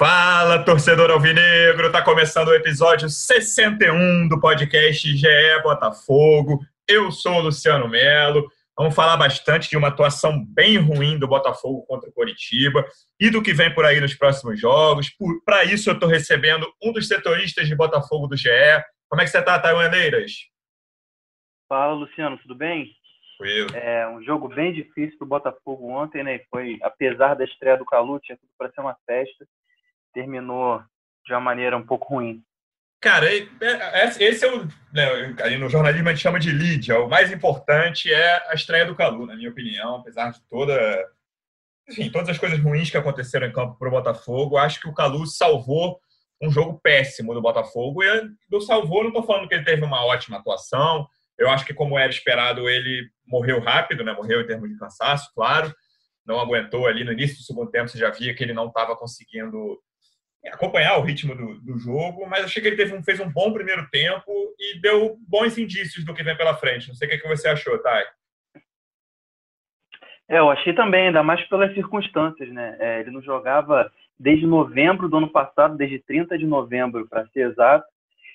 Fala, torcedor alvinegro! Tá começando o episódio 61 do podcast GE Botafogo. Eu sou o Luciano Melo. Vamos falar bastante de uma atuação bem ruim do Botafogo contra o Coritiba e do que vem por aí nos próximos jogos. Para isso, eu estou recebendo um dos setoristas de Botafogo do GE. Como é que você está, Taiwaneiras? Fala, Luciano, tudo bem? Eu. É um jogo bem difícil para o Botafogo ontem, né? Foi, apesar da estreia do Calu, tinha tudo para ser uma festa terminou de uma maneira um pouco ruim. Cara, é, é, esse é o. Né, aí no jornalismo a gente chama de lead. É o mais importante é a estreia do Calu, na minha opinião, apesar de toda. Enfim, todas as coisas ruins que aconteceram em campo para o Botafogo, acho que o Calu salvou um jogo péssimo do Botafogo. E do salvou, não estou falando que ele teve uma ótima atuação. Eu acho que, como era esperado, ele morreu rápido, né? Morreu em termos de cansaço, claro. Não aguentou ali no início do segundo tempo, você já via que ele não estava conseguindo acompanhar o ritmo do, do, jogo, mas achei que ele teve um, fez um bom primeiro tempo e deu bons indícios do que vem pela frente. Não sei o que, que você achou, Thay. É, eu achei também, ainda mais pelas circunstâncias, né? É, ele não jogava desde novembro do ano passado, desde 30 de novembro, para ser exato,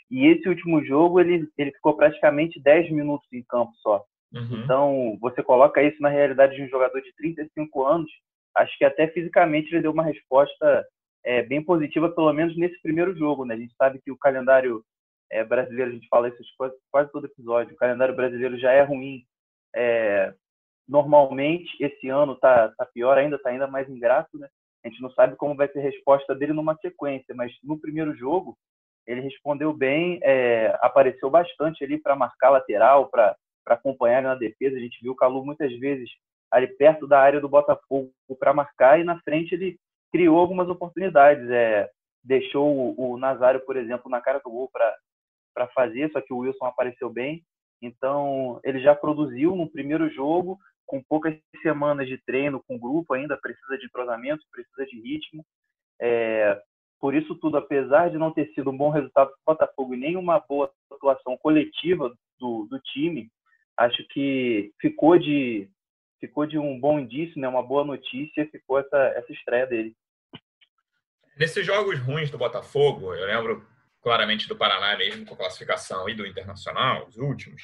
e esse último jogo ele, ele ficou praticamente 10 minutos em campo só. Uhum. Então, você coloca isso na realidade de um jogador de 35 anos, acho que até fisicamente ele deu uma resposta é, bem positiva, pelo menos nesse primeiro jogo. Né? A gente sabe que o calendário é, brasileiro, a gente fala isso quase, quase todo episódio, o calendário brasileiro já é ruim. É, normalmente, esse ano está tá pior ainda, está ainda mais ingrato. Né? A gente não sabe como vai ser a resposta dele numa sequência, mas no primeiro jogo, ele respondeu bem, é, apareceu bastante ali para marcar lateral, para acompanhar na defesa. A gente viu o Calu muitas vezes ali perto da área do Botafogo para marcar e na frente ele criou algumas oportunidades. É, deixou o, o Nazário, por exemplo, na cara do gol para fazer, só que o Wilson apareceu bem. Então, ele já produziu no primeiro jogo, com poucas semanas de treino com o grupo, ainda precisa de entrosamento, precisa de ritmo. É, por isso tudo, apesar de não ter sido um bom resultado para o Botafogo e nenhuma boa atuação coletiva do, do time, acho que ficou de ficou de um bom indício, né, uma boa notícia, ficou essa, essa estreia dele. Nesses jogos ruins do Botafogo, eu lembro claramente do Paraná mesmo, com a classificação e do Internacional, os últimos,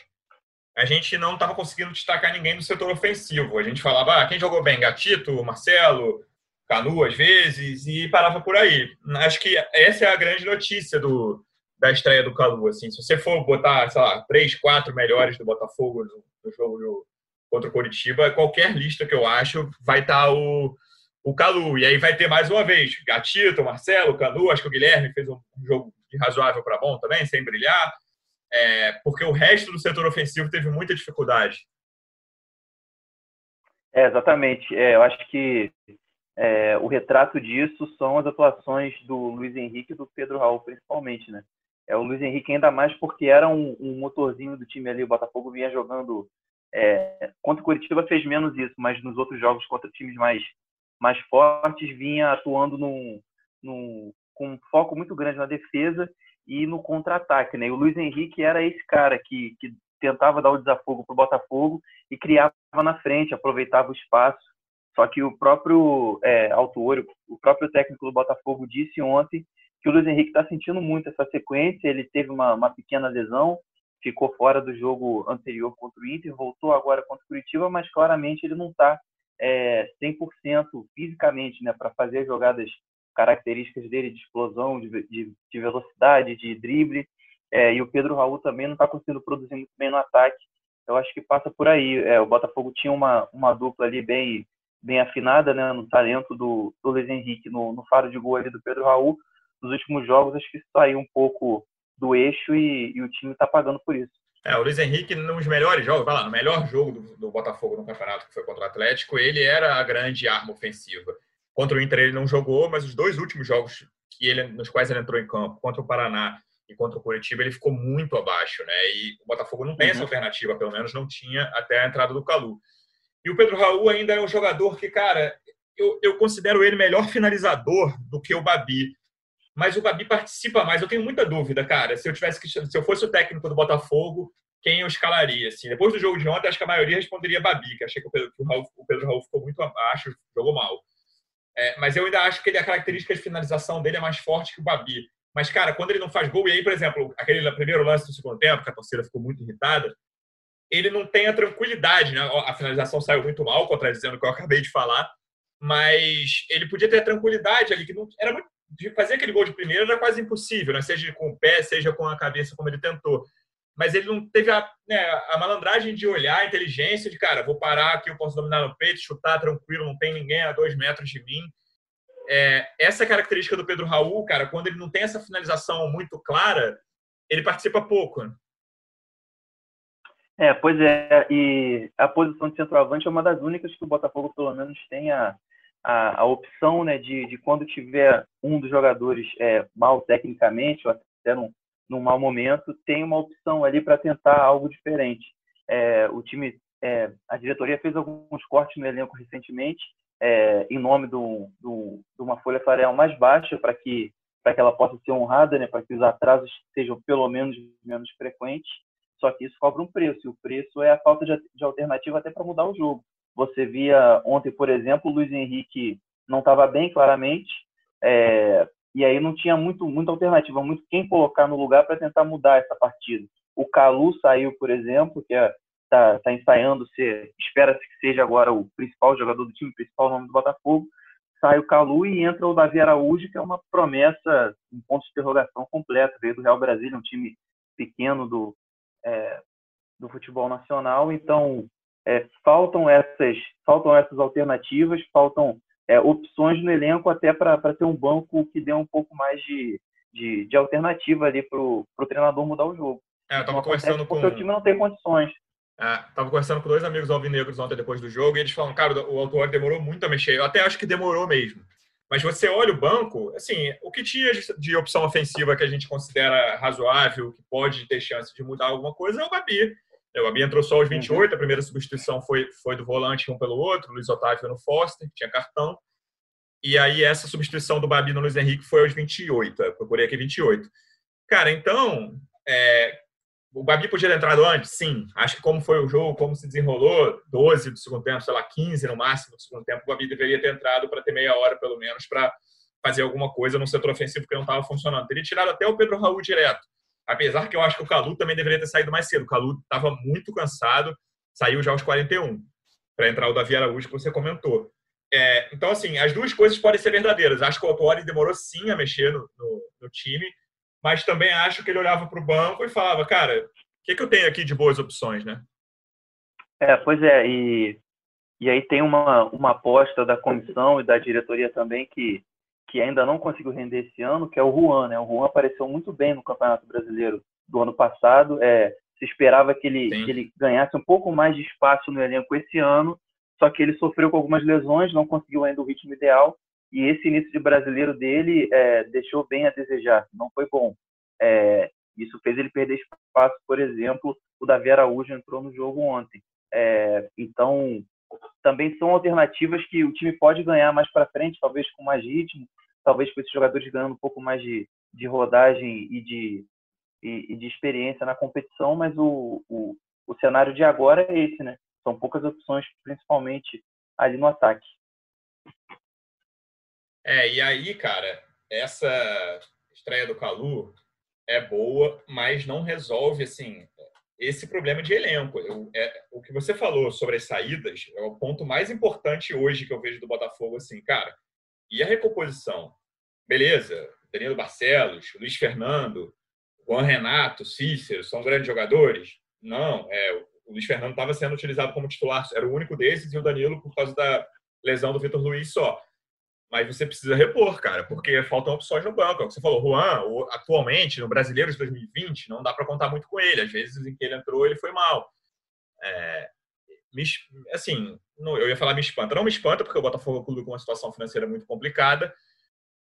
a gente não estava conseguindo destacar ninguém do setor ofensivo. A gente falava, ah, quem jogou bem? Gatito, Marcelo, Canu, às vezes, e parava por aí. Acho que essa é a grande notícia do, da estreia do Calu. Assim, se você for botar, sei lá, três, quatro melhores do Botafogo no, no jogo contra o Coritiba, qualquer lista que eu acho vai estar tá o, o Calu. E aí vai ter mais uma vez Gatito, Marcelo, Canu, acho que o Guilherme fez um jogo razoável para bom também, sem brilhar, é, porque o resto do setor ofensivo teve muita dificuldade. É, exatamente. É, eu acho que é, o retrato disso são as atuações do Luiz Henrique e do Pedro Raul, principalmente, né? É, o Luiz Henrique ainda mais porque era um, um motorzinho do time ali, o Botafogo vinha jogando é, contra o Curitiba fez menos isso, mas nos outros jogos contra times mais, mais fortes vinha atuando num, num, com um foco muito grande na defesa e no contra-ataque. Né? E o Luiz Henrique era esse cara que, que tentava dar o desafogo para o Botafogo e criava na frente, aproveitava o espaço. Só que o próprio é, autor, o próprio técnico do Botafogo disse ontem que o Luiz Henrique está sentindo muito essa sequência. Ele teve uma, uma pequena lesão, ficou fora do jogo anterior contra o Inter, voltou agora contra o Curitiba, mas claramente ele não está é, 100% fisicamente né, para fazer jogadas características dele de explosão, de, de, de velocidade, de drible. É, e o Pedro Raul também não está conseguindo produzir muito bem no ataque. Eu acho que passa por aí. É, o Botafogo tinha uma, uma dupla ali bem, bem afinada né, no talento do, do Luiz Henrique, no, no faro de gol ali do Pedro Raul. Nos últimos jogos, acho que saiu um pouco do eixo e, e o time está pagando por isso. É, o Luiz Henrique, nos melhores jogos, vai lá, no melhor jogo do, do, Botafogo no campeonato, que foi contra o Atlético, ele era a grande arma ofensiva. Contra o Inter ele não jogou, mas os dois últimos jogos que ele, nos quais ele entrou em campo, contra o Paraná e contra o Curitiba, ele ficou muito abaixo, né? E o Botafogo não tem uhum. essa alternativa, pelo menos não tinha até a entrada do Calu. E o Pedro Raul ainda é um jogador que, cara, eu, eu considero ele melhor finalizador do que o Babi. Mas o Babi participa mais. Eu tenho muita dúvida, cara. Se eu tivesse que, se eu fosse o técnico do Botafogo, quem eu escalaria? Assim, depois do jogo de ontem, acho que a maioria responderia Babi, que achei que o Pedro, que o, Raul, o Pedro Raul ficou muito abaixo, jogou mal. É, mas eu ainda acho que ele, a característica de finalização dele é mais forte que o Babi. Mas, cara, quando ele não faz gol, e aí, por exemplo, aquele primeiro lance do segundo tempo, que a torcida ficou muito irritada, ele não tem a tranquilidade, né? A finalização saiu muito mal, contradizendo o que eu acabei de falar, mas ele podia ter a tranquilidade ali, que não era muito de fazer aquele gol de primeira era quase impossível, né? seja com o pé, seja com a cabeça, como ele tentou. Mas ele não teve a, né, a malandragem de olhar, a inteligência de, cara, vou parar aqui, eu posso dominar no peito, chutar tranquilo, não tem ninguém a dois metros de mim. É, essa característica do Pedro Raul, cara, quando ele não tem essa finalização muito clara, ele participa pouco. Né? É, pois é, e a posição de centroavante é uma das únicas que o Botafogo, pelo menos, tem a, a, a opção né, de, de quando tiver um dos jogadores é, mal tecnicamente, ou até num, num mau momento, tem uma opção ali para tentar algo diferente. É, o time, é, a diretoria fez alguns cortes no elenco recentemente, é, em nome do, do, de uma folha salarial mais baixa, para que, que ela possa ser honrada, né, para que os atrasos sejam pelo menos menos frequentes. Só que isso cobra um preço, e o preço é a falta de, de alternativa até para mudar o jogo. Você via ontem, por exemplo, o Luiz Henrique não estava bem, claramente, é, e aí não tinha muito, muita alternativa, muito quem colocar no lugar para tentar mudar essa partida. O Calu saiu, por exemplo, que está é, tá, tá ensaiando espera-se que seja agora o principal jogador do time, principal nome do Botafogo. Sai o Calu e entra o Davi Araújo, que é uma promessa, um ponto de interrogação completo. Veio do Real Brasília, um time pequeno do, é, do futebol nacional. Então, é, faltam essas faltam essas alternativas, faltam é, opções no elenco até para ter um banco que dê um pouco mais de, de, de alternativa ali para o treinador mudar o jogo. É, eu tava conversando com... o time não tem condições. É, tava conversando com dois amigos alvinegros ontem depois do jogo e eles falam, cara, o autor demorou muito a mexer. Eu até acho que demorou mesmo. Mas você olha o banco, assim, o que tinha de, de opção ofensiva que a gente considera razoável, que pode ter chance de mudar alguma coisa, é o Babi. O Babi entrou só aos 28, uhum. a primeira substituição foi, foi do volante um pelo outro, Luiz Otávio no Foster, que tinha cartão. E aí essa substituição do Babi no Luiz Henrique foi aos 28, eu procurei aqui 28. Cara, então, é, o Babi podia ter entrado antes? Sim. Acho que como foi o jogo, como se desenrolou, 12 do segundo tempo, sei lá, 15 no máximo do segundo tempo, o Babi deveria ter entrado para ter meia hora, pelo menos, para fazer alguma coisa no setor ofensivo que não estava funcionando. Teria tirado até o Pedro Raul direto. Apesar que eu acho que o Calu também deveria ter saído mais cedo. O Calu estava muito cansado, saiu já aos 41 para entrar o Davi Araújo que você comentou. É, então, assim, as duas coisas podem ser verdadeiras. Acho que o Autori demorou sim a mexer no, no, no time, mas também acho que ele olhava para o banco e falava, cara, o que, que eu tenho aqui de boas opções, né? É, pois é, e, e aí tem uma, uma aposta da comissão e da diretoria também que que ainda não conseguiu render esse ano, que é o Juan. Né? O Juan apareceu muito bem no Campeonato Brasileiro do ano passado. É, se esperava que ele, que ele ganhasse um pouco mais de espaço no elenco esse ano, só que ele sofreu com algumas lesões, não conseguiu ainda o ritmo ideal. E esse início de brasileiro dele é, deixou bem a desejar, não foi bom. É, isso fez ele perder espaço, por exemplo, o Davi Araújo entrou no jogo ontem. É, então, também são alternativas que o time pode ganhar mais para frente, talvez com mais ritmo, talvez com esses jogadores ganhando um pouco mais de, de rodagem e de, e, e de experiência na competição, mas o, o, o cenário de agora é esse, né? São poucas opções, principalmente ali no ataque. É, e aí, cara, essa estreia do Calu é boa, mas não resolve, assim, esse problema de elenco. Eu, é, o que você falou sobre as saídas é o ponto mais importante hoje que eu vejo do Botafogo. Assim, cara, e a recomposição? Beleza, Danilo Barcelos, Luiz Fernando, Juan Renato, Cícero, são grandes jogadores? Não, é, o Luiz Fernando estava sendo utilizado como titular, era o único desses, e o Danilo por causa da lesão do Vitor Luiz só mas você precisa repor, cara, porque faltam opções no banco. É você falou, Juan, atualmente, no Brasileiro de 2020, não dá para contar muito com ele. Às vezes em que ele entrou, ele foi mal. É, me, assim, não, eu ia falar me espanta. Não me espanta, porque o Botafogo é um clube com uma situação financeira muito complicada,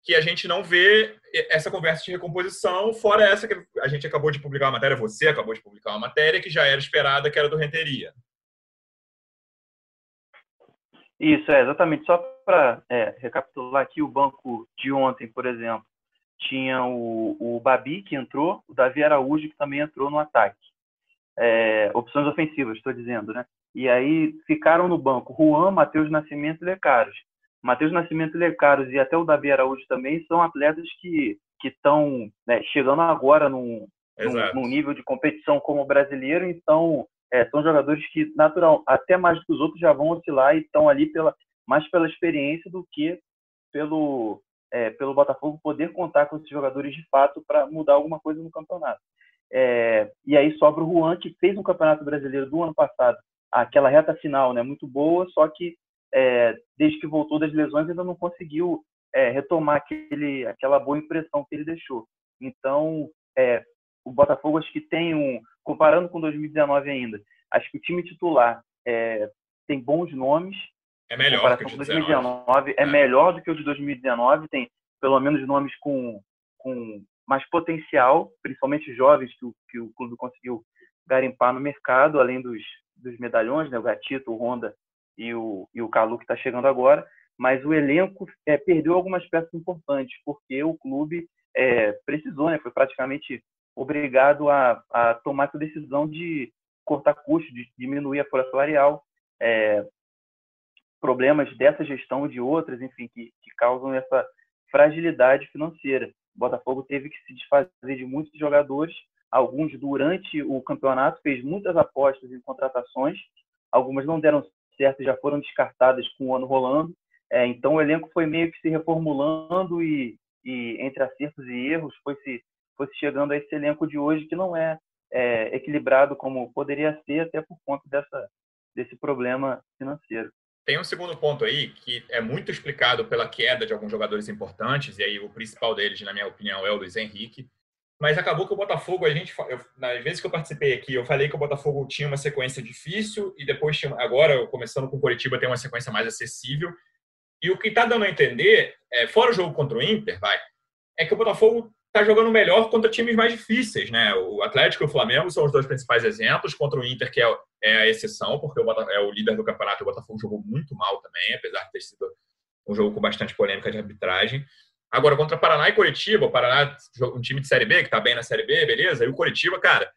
que a gente não vê essa conversa de recomposição, fora essa que a gente acabou de publicar uma matéria, você acabou de publicar uma matéria que já era esperada, que era do Renteria. Isso, é, exatamente. Só para é, recapitular aqui, o banco de ontem, por exemplo, tinha o, o Babi, que entrou, o Davi Araújo, que também entrou no ataque. É, opções ofensivas, estou dizendo, né? E aí ficaram no banco Juan, Matheus Nascimento e Lecaros. Matheus Nascimento e Lecaros e até o Davi Araújo também são atletas que estão né, chegando agora num, num, num, nível de competição como brasileiro, então é, são jogadores que, natural, até mais do que os outros, já vão oscilar e estão ali pela, mais pela experiência do que pelo, é, pelo Botafogo poder contar com esses jogadores de fato para mudar alguma coisa no campeonato. É, e aí sobra o Juan, que fez um campeonato brasileiro do ano passado, aquela reta final né, muito boa, só que é, desde que voltou das lesões ainda não conseguiu é, retomar aquele, aquela boa impressão que ele deixou. Então, é, o Botafogo acho que tem um, comparando com 2019 ainda, acho que o time titular é, tem bons nomes. É melhor que o de 2019. É, é melhor do que o de 2019, tem pelo menos nomes com, com mais potencial, principalmente jovens que o, que o clube conseguiu garimpar no mercado, além dos, dos medalhões, né, o Gatito, o Honda e o, e o Calu que está chegando agora. Mas o elenco é, perdeu algumas peças importantes, porque o clube é, precisou, né, foi praticamente obrigado a, a tomar essa decisão de cortar custos, de diminuir a folha salarial, é, problemas dessa gestão e de outras, enfim, que, que causam essa fragilidade financeira. O Botafogo teve que se desfazer de muitos jogadores, alguns durante o campeonato fez muitas apostas em contratações, algumas não deram certo e já foram descartadas com o ano rolando. É, então o elenco foi meio que se reformulando e, e entre acertos e erros foi se fosse chegando a esse elenco de hoje que não é, é equilibrado como poderia ser, até por conta dessa, desse problema financeiro. Tem um segundo ponto aí que é muito explicado pela queda de alguns jogadores importantes, e aí o principal deles, na minha opinião, é o Luiz Henrique. Mas acabou que o Botafogo, a gente, eu, nas vezes que eu participei aqui, eu falei que o Botafogo tinha uma sequência difícil e depois tinha, agora, começando com o Curitiba, tem uma sequência mais acessível. E o que está dando a entender, é, fora o jogo contra o Inter, vai, é que o Botafogo está jogando melhor contra times mais difíceis, né? O Atlético e o Flamengo são os dois principais exemplos, contra o Inter, que é, é a exceção, porque o é o líder do campeonato e o Botafogo jogou muito mal também, apesar de ter sido um jogo com bastante polêmica de arbitragem. Agora, contra Paraná e Curitiba, o Paraná, um time de Série B, que está bem na Série B, beleza? E o Curitiba, cara,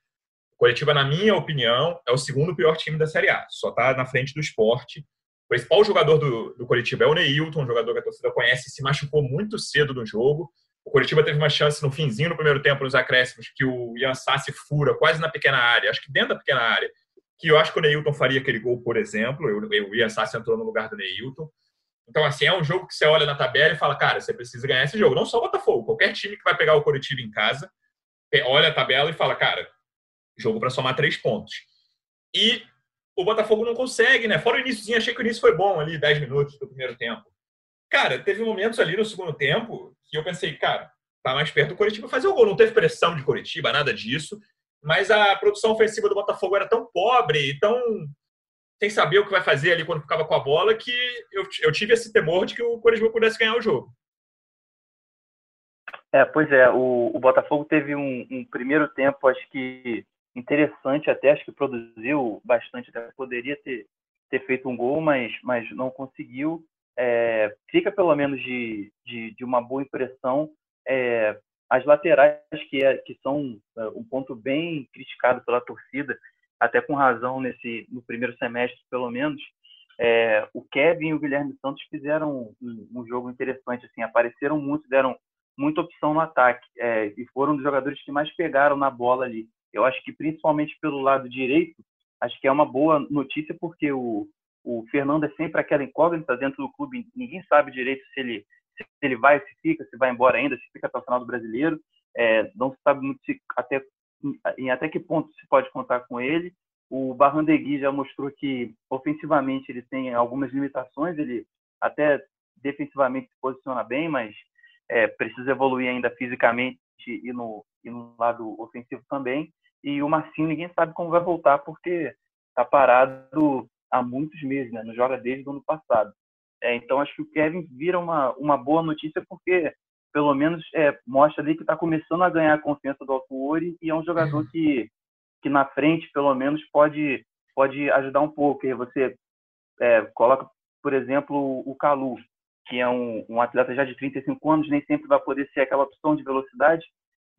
o Curitiba, na minha opinião, é o segundo pior time da Série A. Só está na frente do esporte. O principal jogador do, do Curitiba é o Neilton, um jogador que a torcida conhece, se machucou muito cedo no jogo. O Curitiba teve uma chance no finzinho do primeiro tempo, nos acréscimos, que o Ian Sassi fura quase na pequena área, acho que dentro da pequena área, que eu acho que o Neilton faria aquele gol, por exemplo. O Ian Sassi entrou no lugar do Neilton. Então, assim, é um jogo que você olha na tabela e fala, cara, você precisa ganhar esse jogo. Não só o Botafogo, qualquer time que vai pegar o Curitiba em casa, olha a tabela e fala, cara, jogo para somar três pontos. E o Botafogo não consegue, né? Fora o iníciozinho, achei que o início foi bom ali, 10 minutos do primeiro tempo. Cara, teve momentos ali no segundo tempo que eu pensei, cara, tá mais perto do Curitiba fazer o gol. Não teve pressão de Curitiba, nada disso. Mas a produção ofensiva do Botafogo era tão pobre e tão sem saber o que vai fazer ali quando ficava com a bola que eu, eu tive esse temor de que o Curitiba pudesse ganhar o jogo. É, pois é, o, o Botafogo teve um, um, primeiro tempo, acho que interessante até, acho que produziu bastante, até poderia ter, ter feito um gol, mas, mas não conseguiu é, fica pelo menos de, de, de uma boa impressão. É, as laterais, que, é, que são é, um ponto bem criticado pela torcida, até com razão nesse no primeiro semestre, pelo menos, é, o Kevin e o Guilherme Santos fizeram um, um, jogo interessante, assim, apareceram muito, deram muita opção no ataque é, e foram dos jogadores que mais pegaram na bola ali. Eu acho que principalmente pelo lado direito, acho que é uma boa notícia porque o, o Fernando é sempre aquela incógnita dentro do clube, ninguém sabe direito se ele, se ele vai, se fica, se vai embora ainda, se fica até o final do brasileiro. É, não se sabe muito se, até, em até que ponto se pode contar com ele. O Barrandegui já mostrou que ofensivamente ele tem algumas limitações, ele até defensivamente se posiciona bem, mas é, precisa evoluir ainda fisicamente e no, e no lado ofensivo também. E o Marcinho ninguém sabe como vai voltar porque está parado há muitos meses, né? Não joga desde o ano passado. É, então acho que o Kevin vira uma, uma boa notícia porque pelo menos é, mostra ali que está começando a ganhar a confiança do Altuori e é um jogador uhum. que, que na frente pelo menos pode pode ajudar um pouco. E você é, coloca, por exemplo, o Calu, que é um, um atleta já de 35 anos, nem sempre vai poder ser aquela opção de velocidade.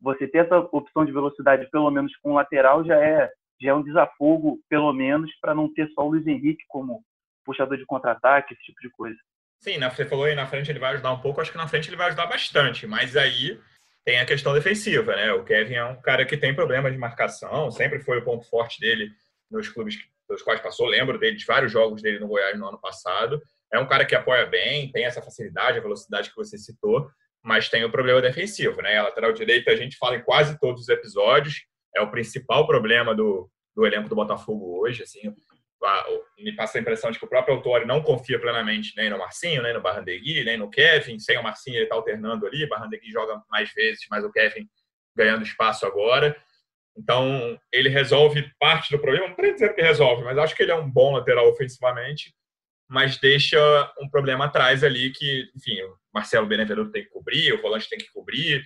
Você ter essa opção de velocidade, pelo menos com o lateral, já é, já é um desafogo, pelo menos, para não ter só o Luiz Henrique como puxador de contra-ataque, esse tipo de coisa. Sim, você falou aí na frente ele vai ajudar um pouco, acho que na frente ele vai ajudar bastante, mas aí tem a questão defensiva, né? O Kevin é um cara que tem problemas de marcação, sempre foi o ponto forte dele nos clubes pelos quais passou, lembro dele de vários jogos dele no Goiás no ano passado. É um cara que apoia bem, tem essa facilidade, a velocidade que você citou, mas tem o problema defensivo, né? A lateral direita a gente fala em quase todos os episódios, é o principal problema do, do elenco do Botafogo hoje, assim, me passa a impressão de que o próprio Autori não confia plenamente nem no Marcinho, nem no Barrandegui, nem no Kevin. Sem o Marcinho, ele está alternando ali. Barrandegui joga mais vezes, mas o Kevin ganhando espaço agora. Então, ele resolve parte do problema. Não dizendo que resolve, mas acho que ele é um bom lateral ofensivamente, mas deixa um problema atrás ali que, enfim, o Marcelo Benevenuto tem que cobrir, o volante tem que cobrir.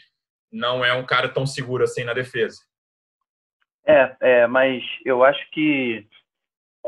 Não é um cara tão seguro assim na defesa. É, é mas eu acho que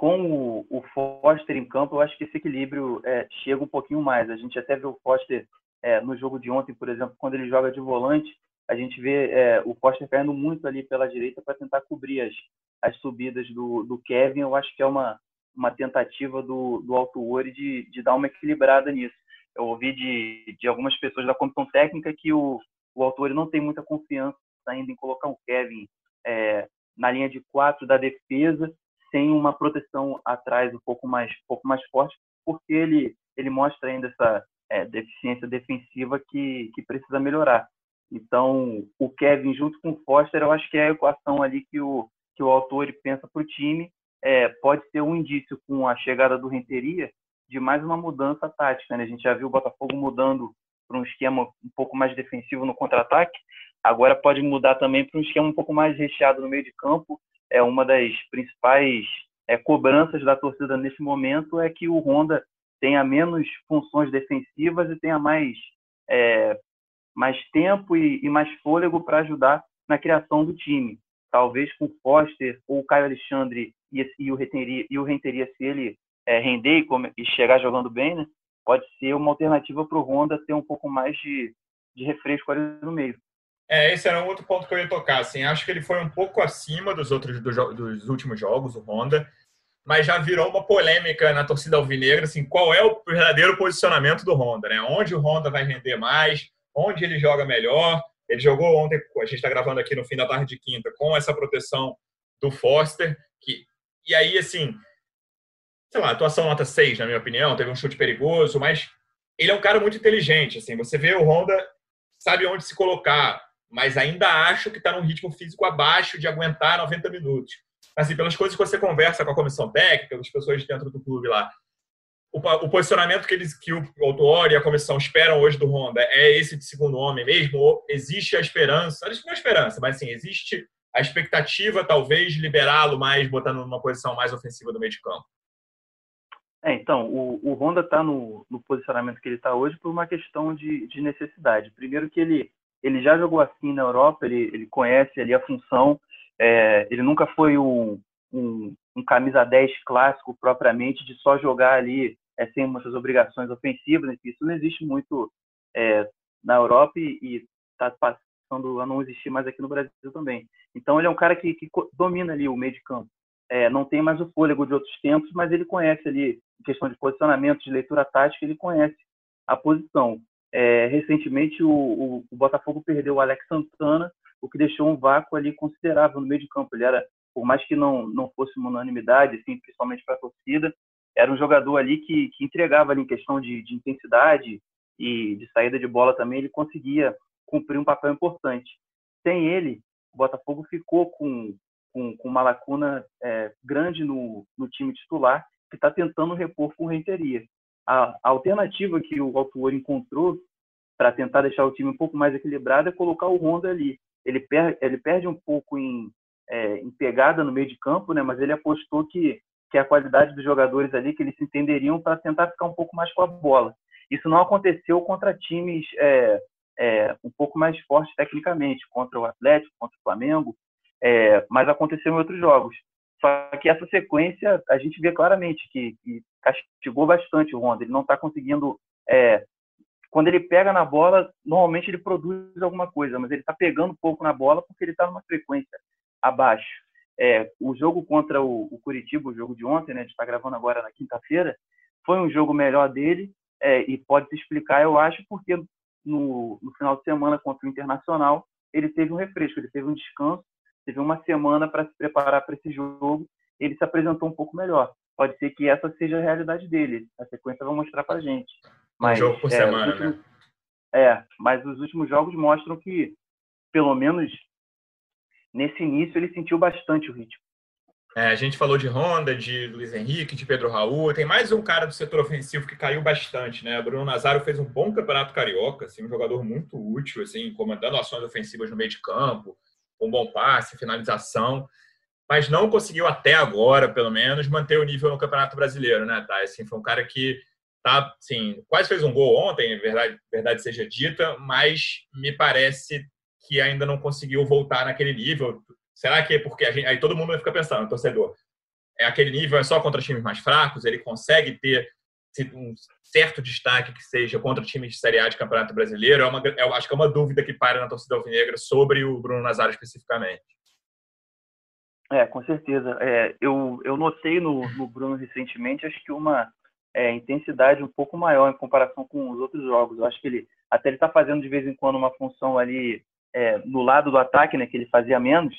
com o, o Foster em campo, eu acho que esse equilíbrio é, chega um pouquinho mais. A gente até viu o Foster é, no jogo de ontem, por exemplo, quando ele joga de volante, a gente vê é, o Foster caindo muito ali pela direita para tentar cobrir as, as subidas do, do Kevin. Eu acho que é uma, uma tentativa do, do Alto Ori de, de dar uma equilibrada nisso. Eu ouvi de, de algumas pessoas da comissão técnica que o, o Alto Ori não tem muita confiança ainda em colocar o Kevin é, na linha de quatro da defesa, sem uma proteção atrás um pouco mais, um pouco mais forte, porque ele, ele mostra ainda essa é, deficiência defensiva que, que precisa melhorar. Então, o Kevin junto com o Foster, eu acho que é a equação ali que o, que o autor pensa para o time. É, pode ser um indício com a chegada do Renteria de mais uma mudança tática. Né? A gente já viu o Botafogo mudando para um esquema um pouco mais defensivo no contra-ataque. Agora pode mudar também para um esquema um pouco mais recheado no meio de campo. É uma das principais é, cobranças da torcida nesse momento é que o Honda tenha menos funções defensivas e tenha mais é, mais tempo e, e mais fôlego para ajudar na criação do time. Talvez com o Foster ou o Caio Alexandre e, e o Renteria, e o Renteria se ele é, render e, come, e, chegar jogando bem, né, pode ser uma alternativa para o Honda ter um pouco mais de, de refresco ali no meio. É, esse era um outro ponto que eu ia tocar. Assim, acho que ele foi um pouco acima dos outros dos, dos últimos jogos, o Honda, mas já virou uma polêmica na torcida alvinegra, assim, qual é o verdadeiro posicionamento do Honda, né? Onde o Honda vai render mais? onde ele joga melhor. Ele jogou ontem, a gente está gravando aqui no fim da tarde de quinta, com essa proteção do Foster. Que, e aí, assim, sei lá, atuação nota 6, na minha opinião, teve um chute perigoso, mas ele é um cara muito inteligente. Assim, você vê o Honda, sabe onde se colocar, mas ainda acho que está num ritmo físico abaixo de aguentar 90 minutos. Assim, pelas coisas que você conversa com a comissão técnica, as pessoas dentro do clube lá, o, o, posicionamento que, eles, que o autor e a comissão esperam hoje do Honda é esse de segundo homem mesmo? Ou existe a esperança, não é esperança, mas assim, existe a expectativa, talvez, de liberá-lo mais, botando numa posição mais ofensiva do meio de campo? É, então, o, o Honda está no, no, posicionamento que ele está hoje por uma questão de, de, necessidade. Primeiro que ele, ele já jogou assim na Europa, ele, ele conhece ali a função, é, ele nunca foi um, um, um camisa 10 clássico propriamente, de só jogar ali é, sem muitas obrigações ofensivas. Isso não existe muito é, na Europa e está passando a não existir mais aqui no Brasil também. Então ele é um cara que, que domina ali o meio de campo. É, não tem mais o fôlego de outros tempos, mas ele conhece ali, em questão de posicionamento, de leitura tática, ele conhece a posição. É, recentemente, o, o, o, Botafogo perdeu o Alex Santana, o que deixou um vácuo ali considerável no meio de campo. Ele era por mais que não, não fosse uma unanimidade, assim, principalmente para a torcida, era um jogador ali que, que entregava ali em questão de, de, intensidade e de saída de bola também, ele conseguia cumprir um papel importante. Sem ele, o Botafogo ficou com, com, com uma lacuna é, grande no, no time titular, que está tentando repor com renteria. A, alternativa que o autor encontrou para tentar deixar o time um pouco mais equilibrado é colocar o Honda ali. Ele, per, ele perde um pouco em, é, em pegada no meio de campo, né? Mas ele apostou que que a qualidade dos jogadores ali, que eles se entenderiam para tentar ficar um pouco mais com a bola. Isso não aconteceu contra times é, é, um pouco mais fortes tecnicamente, contra o Atlético, contra o Flamengo, é, mas aconteceu em outros jogos. Só que essa sequência, a gente vê claramente que, que castigou bastante o Honda. Ele não está conseguindo. É, quando ele pega na bola, normalmente ele produz alguma coisa, mas ele está pegando pouco na bola porque ele está numa frequência abaixo. É, o jogo contra o, o, Curitiba, o jogo de ontem, né, a gente está gravando agora na quinta-feira, foi um jogo melhor dele é, e pode se explicar, eu acho, porque no, no, final de semana contra o Internacional ele teve um refresco, ele teve um descanso, teve uma semana para se preparar para esse jogo, ele se apresentou um pouco melhor. Pode ser que essa seja a realidade dele, a sequência vai mostrar para gente. Mas, um jogo por é, semana, últimos, né? É, mas os últimos jogos mostram que, pelo menos nesse início ele sentiu bastante o ritmo. É, a gente falou de Honda, de Luiz Henrique, de Pedro Raul. Tem mais um cara do setor ofensivo que caiu bastante, né? Bruno Nazário fez um bom campeonato carioca, assim, um jogador muito útil, assim, comandando ações ofensivas no meio de campo, um bom passe, finalização, mas não conseguiu até agora, pelo menos, manter o nível no Campeonato Brasileiro, né, tá? Assim, foi um cara que tá, assim, quase fez um gol ontem, verdade, verdade seja dita, mas me parece que ainda não conseguiu voltar naquele nível. Será que é porque a gente, aí todo mundo fica pensando, torcedor, é aquele nível é só contra times mais fracos? Ele consegue ter um certo destaque que seja contra times de Série A de Campeonato Brasileiro? É uma, eu acho que é uma dúvida que para na torcida alvinegra sobre o Bruno Nazário especificamente. É, com certeza. É, eu, eu notei no, no Bruno recentemente, acho que uma é, intensidade um pouco maior em comparação com os outros jogos. Eu acho que ele até ele está fazendo de vez em quando uma função ali é, no lado do ataque, né, que ele fazia menos,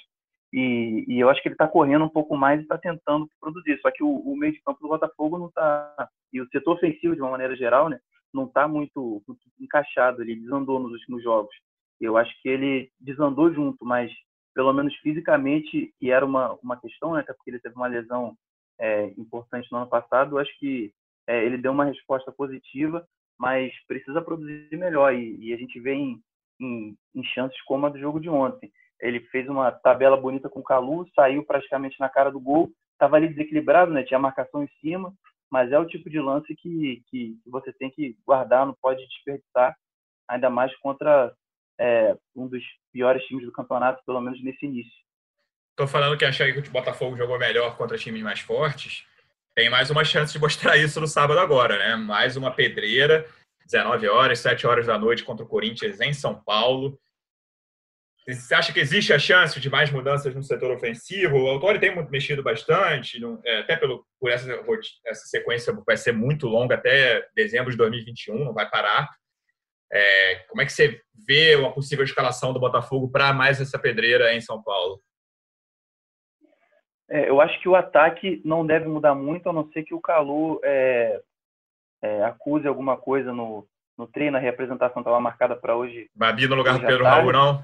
e, e eu acho que ele está correndo um pouco mais e está tentando produzir. Só que o, o, meio de campo do Botafogo não está, e o setor ofensivo, de uma maneira geral, né, não está muito, muito, encaixado, ele desandou nos últimos jogos. Eu acho que ele desandou junto, mas pelo menos fisicamente, e era uma, uma questão, né, até porque ele teve uma lesão é, importante no ano passado, acho que é, ele deu uma resposta positiva, mas precisa produzir melhor, e, e a gente vê em, em, em chances como a do jogo de ontem. Ele fez uma tabela bonita com o Calu, saiu praticamente na cara do gol, estava ali desequilibrado, né? tinha marcação em cima, mas é o tipo de lance que, que, você tem que guardar, não pode desperdiçar, ainda mais contra é, um dos piores times do campeonato, pelo menos nesse início. Estou falando que achei que o Botafogo jogou melhor contra times mais fortes. Tem mais uma chance de mostrar isso no sábado agora, né? Mais uma pedreira 19 horas, 7 horas da noite contra o Corinthians em São Paulo. Você acha que existe a chance de mais mudanças no setor ofensivo? O Autori tem mexido bastante, é, até pelo, por essa, essa sequência vai ser muito longa, até dezembro de 2021, não vai parar. É, como é que você vê uma possível escalação do Botafogo para mais essa pedreira em São Paulo? É, eu acho que o ataque não deve mudar muito, a não ser que o Calu é, é, acuse alguma coisa no, no treino, a representação estava marcada para hoje. Babi no lugar do Pedro tarde. Raul, não?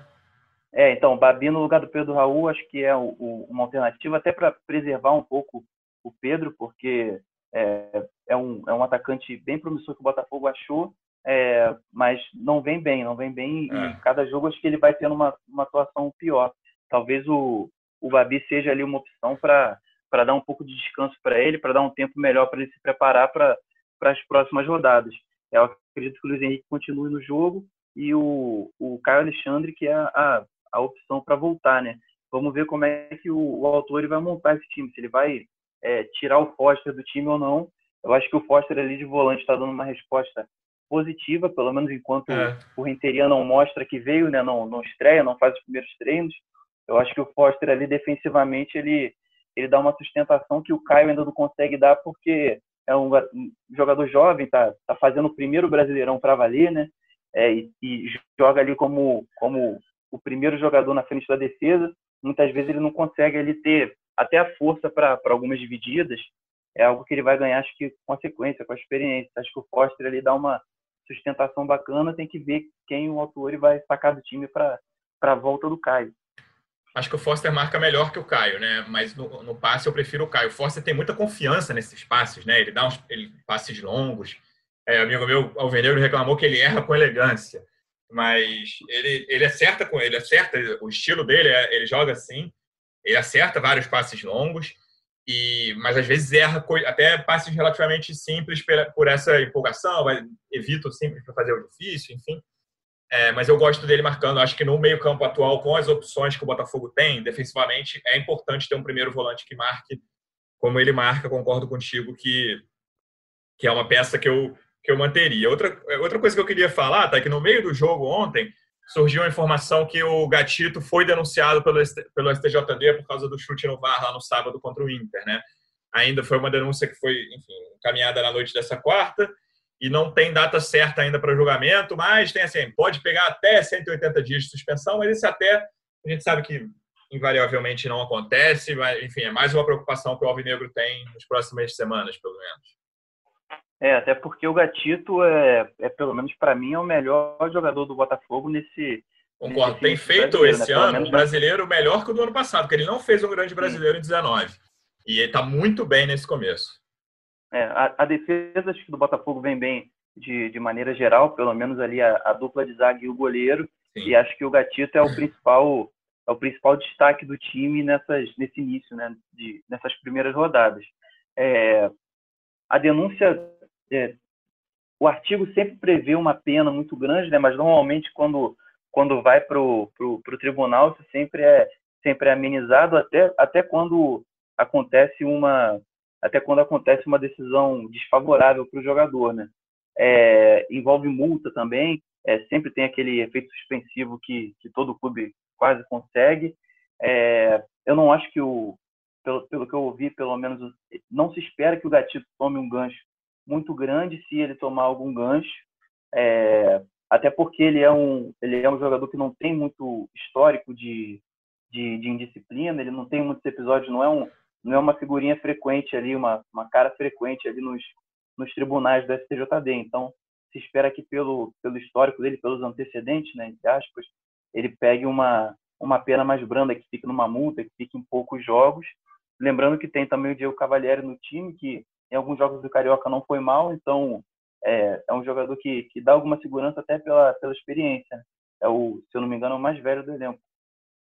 É, então, Babi no lugar do Pedro Raul, acho que é o, o, uma alternativa até para preservar um pouco o Pedro, porque é, é, um, é um atacante bem promissor que o Botafogo achou, é, mas não vem bem, não vem bem é. e cada jogo acho que ele vai tendo uma, uma atuação pior. Talvez o, o Babi seja ali uma opção para dar um pouco de descanso para ele, para dar um tempo melhor para ele se preparar para as próximas rodadas. Eu acredito que o Luiz Henrique continue no jogo e o, o Caio Alexandre, que é a, a opção para voltar, né? Vamos ver como é que o, o autor ele vai montar esse time, se ele vai é, tirar o Foster do time ou não. Eu acho que o Foster ali de volante está dando uma resposta positiva, pelo menos enquanto é. o Renteria não mostra que veio, né? Não, não estreia, não faz os primeiros treinos. Eu acho que o Foster ali defensivamente ele ele dá uma sustentação que o Caio ainda não consegue dar porque é um jogador jovem, tá, tá fazendo o primeiro Brasileirão para valer, né? É, e, e, joga ali como, como o primeiro jogador na frente da defesa. Muitas vezes ele não consegue ali ter até a força para algumas divididas. É algo que ele vai ganhar, acho que com a sequência, com a experiência. Acho que o Foster ali dá uma sustentação bacana. Tem que ver quem o autor vai sacar do time para a volta do Caio. Acho que o Foster marca melhor que o Caio, né? Mas no, no passe eu prefiro o Caio. O Foster tem muita confiança nesses passes, né? Ele dá uns ele, passes longos. É, amigo meu, Alvenegro, reclamou que ele erra com elegância. Mas ele, ele acerta com ele, acerta. O estilo dele, é, ele joga assim. Ele acerta vários passes longos. E, mas às vezes erra até passes relativamente simples por essa empolgação, vai, evita o simples para fazer o difícil, enfim. É, mas eu gosto dele marcando. Acho que no meio-campo atual, com as opções que o Botafogo tem, defensivamente, é importante ter um primeiro volante que marque como ele marca. Concordo contigo que, que é uma peça que eu, que eu manteria. Outra, outra coisa que eu queria falar, tá, é que no meio do jogo ontem surgiu a informação que o Gatito foi denunciado pelo, pelo STJD por causa do chute no VAR lá no sábado contra o Inter, né? Ainda foi uma denúncia que foi, enfim, encaminhada na noite dessa quarta e não tem data certa ainda para julgamento, mas tem assim, pode pegar até 180 dias de suspensão, mas esse até a gente sabe que invariavelmente não acontece, mas enfim, é mais uma preocupação que o Alvinegro tem nas próximas semanas, pelo menos. É, até porque o Gatito é, é pelo menos para mim, é o melhor jogador do Botafogo nesse. Concordo. Nesse Tem feito esse né? ano um brasileiro melhor que o do ano passado, porque ele não fez um grande brasileiro Sim. em 19. E ele está muito bem nesse começo. É, a, a, defesa acho que do Botafogo vem bem de, de maneira geral, pelo menos ali a, a dupla de zaga e o goleiro. Sim. E acho que o Gatito é o principal é o principal destaque do time nessas, nesse início, né, de, nessas primeiras rodadas. É, a denúncia é, o artigo sempre prevê uma pena muito grande, né? Mas normalmente quando quando vai para o tribunal isso sempre é sempre é amenizado até até quando acontece uma até quando acontece uma decisão desfavorável para o jogador, né? É, envolve multa também, é, sempre tem aquele efeito suspensivo que, que todo clube quase consegue. É, eu não acho que o, pelo, pelo que eu ouvi, pelo menos, não se espera que o Gatito tome um gancho muito grande se ele tomar algum gancho, é, até porque ele é um ele é um jogador que não tem muito histórico de, de, de indisciplina, ele não tem muitos episódios, não é um não é uma figurinha frequente ali, uma, uma cara frequente ali nos, nos tribunais do STJD. Então, se espera que pelo, pelo histórico dele, pelos antecedentes, né, entre aspas, ele pegue uma, uma pena mais branda, que fique numa multa, que fique em poucos jogos. Lembrando que tem também o Diego Cavalieri no time, que em alguns jogos do Carioca não foi mal, então é, é um jogador que, que dá alguma segurança até pela, pela experiência. É o, se eu não me engano, é o mais velho do elenco.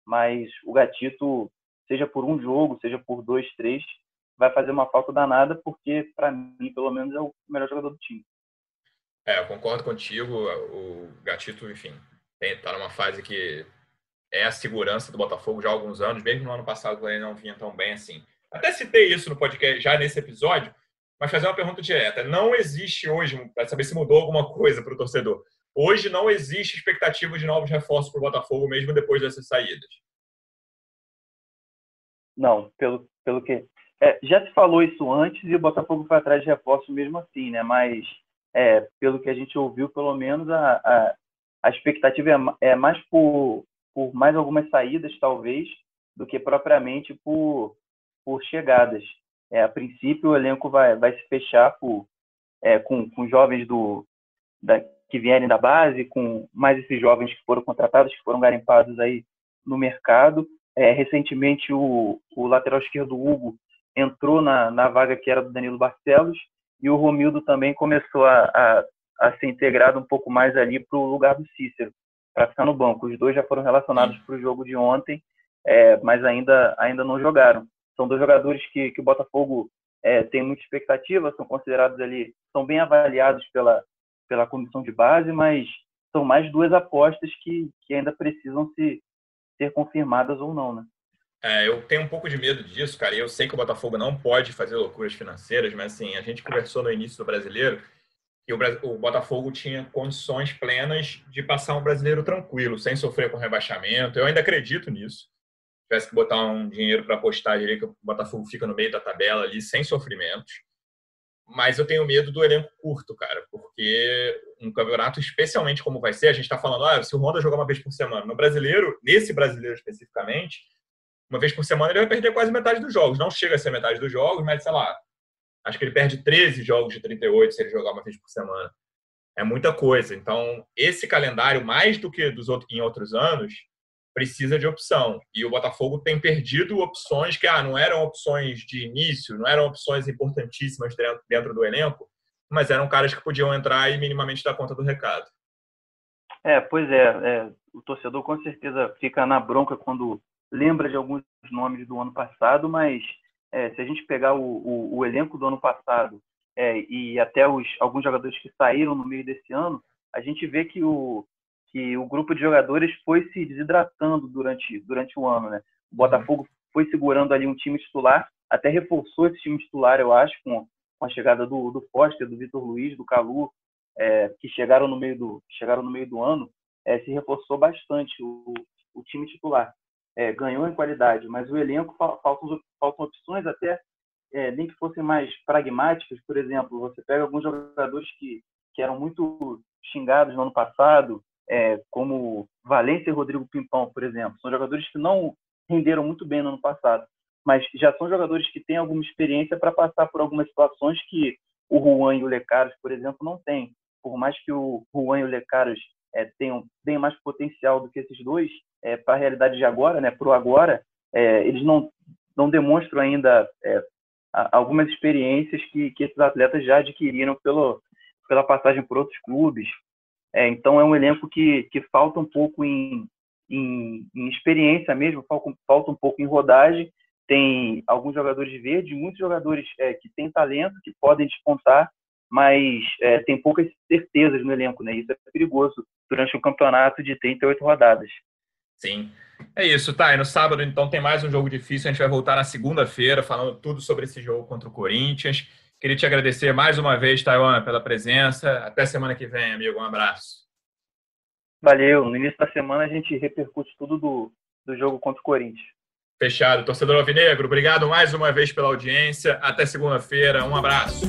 Mas o Gatito, seja por um jogo, seja por dois, três, vai fazer uma falta danada, porque, para mim, pelo menos, é o melhor jogador do time. É, eu concordo contigo. O Gatito, enfim, está numa fase que é a segurança do Botafogo já há alguns anos, mesmo no ano passado ele não vinha tão bem assim. Até citei isso no podcast já nesse episódio, mas fazer uma pergunta direta. Não existe hoje, para saber se mudou alguma coisa para o torcedor, hoje não existe expectativa de novos reforços para o Botafogo, mesmo depois dessas saídas? Não, pelo, pelo que. É, já se falou isso antes e o Botafogo foi atrás de reforços mesmo assim, né? Mas é, pelo que a gente ouviu, pelo menos a, a, a expectativa é, é mais por, por mais algumas saídas, talvez, do que propriamente por, por chegadas. É, a princípio, o elenco vai, vai se fechar por, é, com, com jovens do, da, que vierem da base, com mais esses jovens que foram contratados, que foram garimpados aí no mercado. É, recentemente, o, o lateral esquerdo Hugo entrou na, na vaga que era do Danilo Barcelos e o Romildo também começou a, a, a ser integrado um pouco mais ali para o lugar do Cícero, para ficar no banco. Os dois já foram relacionados para o jogo de ontem, é, mas ainda, ainda não jogaram. São dois jogadores que, que o Botafogo é, tem muita expectativa, são considerados ali, são bem avaliados pela, pela comissão de base, mas são mais duas apostas que, que ainda precisam se, ser confirmadas ou não, né? É, eu tenho um pouco de medo disso, cara. E eu sei que o Botafogo não pode fazer loucuras financeiras, mas assim, a gente conversou no início do brasileiro que o, o Botafogo tinha condições plenas de passar um brasileiro tranquilo, sem sofrer com rebaixamento. Eu ainda acredito nisso tivesse que botar um dinheiro para apostar, diria que o Botafogo fica no meio da tabela ali, sem sofrimentos. Mas eu tenho medo do elenco curto, cara, porque um campeonato, especialmente como vai ser, a gente está falando, ah, se o Honda jogar uma vez por semana. No brasileiro, nesse brasileiro especificamente, uma vez por semana ele vai perder quase metade dos jogos. Não chega a ser metade dos jogos, mas sei lá, acho que ele perde 13 jogos de 38 se ele jogar uma vez por semana. É muita coisa. Então, esse calendário, mais do que dos outros, em outros anos, precisa de opção. E o Botafogo tem perdido opções que ah, não eram opções de início, não eram opções importantíssimas dentro, do elenco, mas eram caras que podiam entrar e minimamente dar conta do recado. É, pois é, é, o torcedor com certeza fica na bronca quando lembra de alguns nomes do ano passado, mas é, se a gente pegar o, o, o elenco do ano passado é, e até os, alguns jogadores que saíram no meio desse ano, a gente vê que o, que o grupo de jogadores foi se desidratando durante, durante o ano. Né? O Botafogo foi segurando ali um time titular, até reforçou esse time titular, eu acho, com, a chegada do, do Foster, do Vitor Luiz, do Calu, é, que chegaram no meio do, chegaram no meio do ano, é, se reforçou bastante o, o time titular. É, ganhou em qualidade, mas o elenco faltam, faltam opções até é, nem que fossem mais pragmáticas. Por exemplo, você pega alguns jogadores que, que eram muito xingados no ano passado, é, como Valência e Rodrigo Pimpão, por exemplo. São jogadores que não renderam muito bem no ano passado, mas já são jogadores que têm alguma experiência para passar por algumas situações que o Juan e o Lecaros, por exemplo, não têm. Por mais que o Juan e o Lecaros é, tenham bem mais potencial do que esses dois, é, para a realidade de agora, né, para o agora, é, eles não, não demonstram ainda é, algumas experiências que, que esses atletas já adquiriram pelo, pela passagem por outros clubes. É, então, é um elenco que, que falta um pouco em, em, em experiência mesmo, falta, um pouco em rodagem. Tem alguns jogadores verdes, muitos jogadores é, que têm talento, que podem despontar, mas é, tem poucas certezas no elenco, né? Isso é perigoso durante um campeonato de 38 rodadas. Sim. É isso, tá. E no sábado, então, tem mais um jogo difícil. A gente vai voltar na segunda-feira falando tudo sobre esse jogo contra o Corinthians. Queria te agradecer mais uma vez, Taiwan, pela presença. Até semana que vem, amigo. Um abraço. Valeu. No início da semana a gente repercute tudo do, do jogo contra o Corinthians. Fechado. Torcedor Alvinegro, obrigado mais uma vez pela audiência. Até segunda-feira. Um abraço.